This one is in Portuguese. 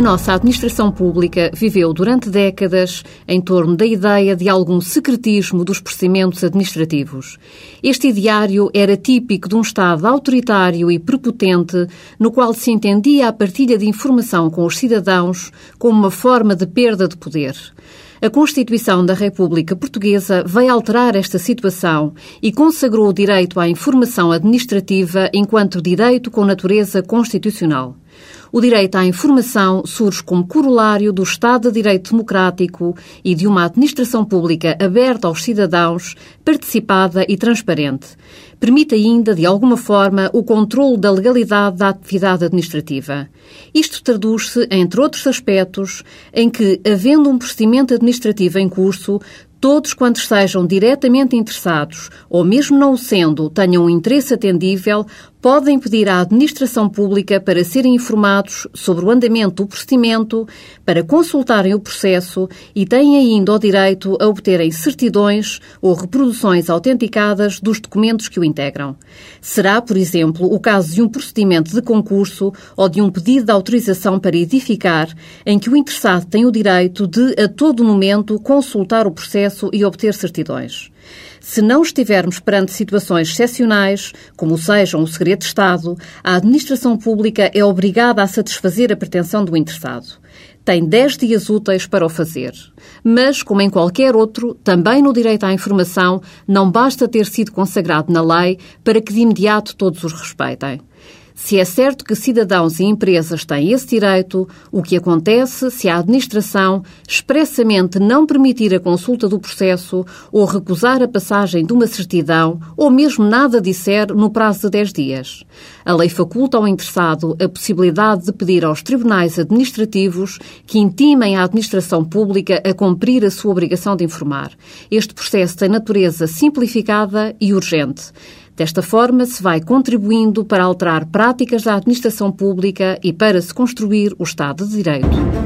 nossa administração pública viveu durante décadas em torno da ideia de algum secretismo dos procedimentos administrativos. Este ideário era típico de um Estado autoritário e prepotente, no qual se entendia a partilha de informação com os cidadãos como uma forma de perda de poder. A Constituição da República Portuguesa veio alterar esta situação e consagrou o direito à informação administrativa enquanto direito com natureza constitucional. O direito à informação surge como corolário do Estado de Direito Democrático e de uma administração pública aberta aos cidadãos, participada e transparente. Permite ainda, de alguma forma, o controle da legalidade da atividade administrativa. Isto traduz-se, entre outros aspectos, em que, havendo um procedimento administrativo em curso, todos quantos sejam diretamente interessados, ou mesmo não o sendo, tenham um interesse atendível, podem pedir à administração pública para serem informados sobre o andamento do procedimento, para consultarem o processo e têm ainda o direito a obterem certidões ou reproduções autenticadas dos documentos que o integram. Será, por exemplo, o caso de um procedimento de concurso ou de um pedido de autorização para edificar, em que o interessado tem o direito de, a todo momento, consultar o processo e obter certidões. Se não estivermos perante situações excepcionais, como sejam o segredo de Estado, a administração pública é obrigada a satisfazer a pretensão do interessado. Tem 10 dias úteis para o fazer. Mas, como em qualquer outro, também no direito à informação, não basta ter sido consagrado na lei para que de imediato todos os respeitem. Se é certo que cidadãos e empresas têm esse direito, o que acontece se a administração expressamente não permitir a consulta do processo ou recusar a passagem de uma certidão ou mesmo nada disser no prazo de 10 dias? A lei faculta ao interessado a possibilidade de pedir aos tribunais administrativos que intimem a administração pública a cumprir a sua obrigação de informar. Este processo tem natureza simplificada e urgente. Desta forma, se vai contribuindo para alterar práticas da administração pública e para se construir o Estado de Direito.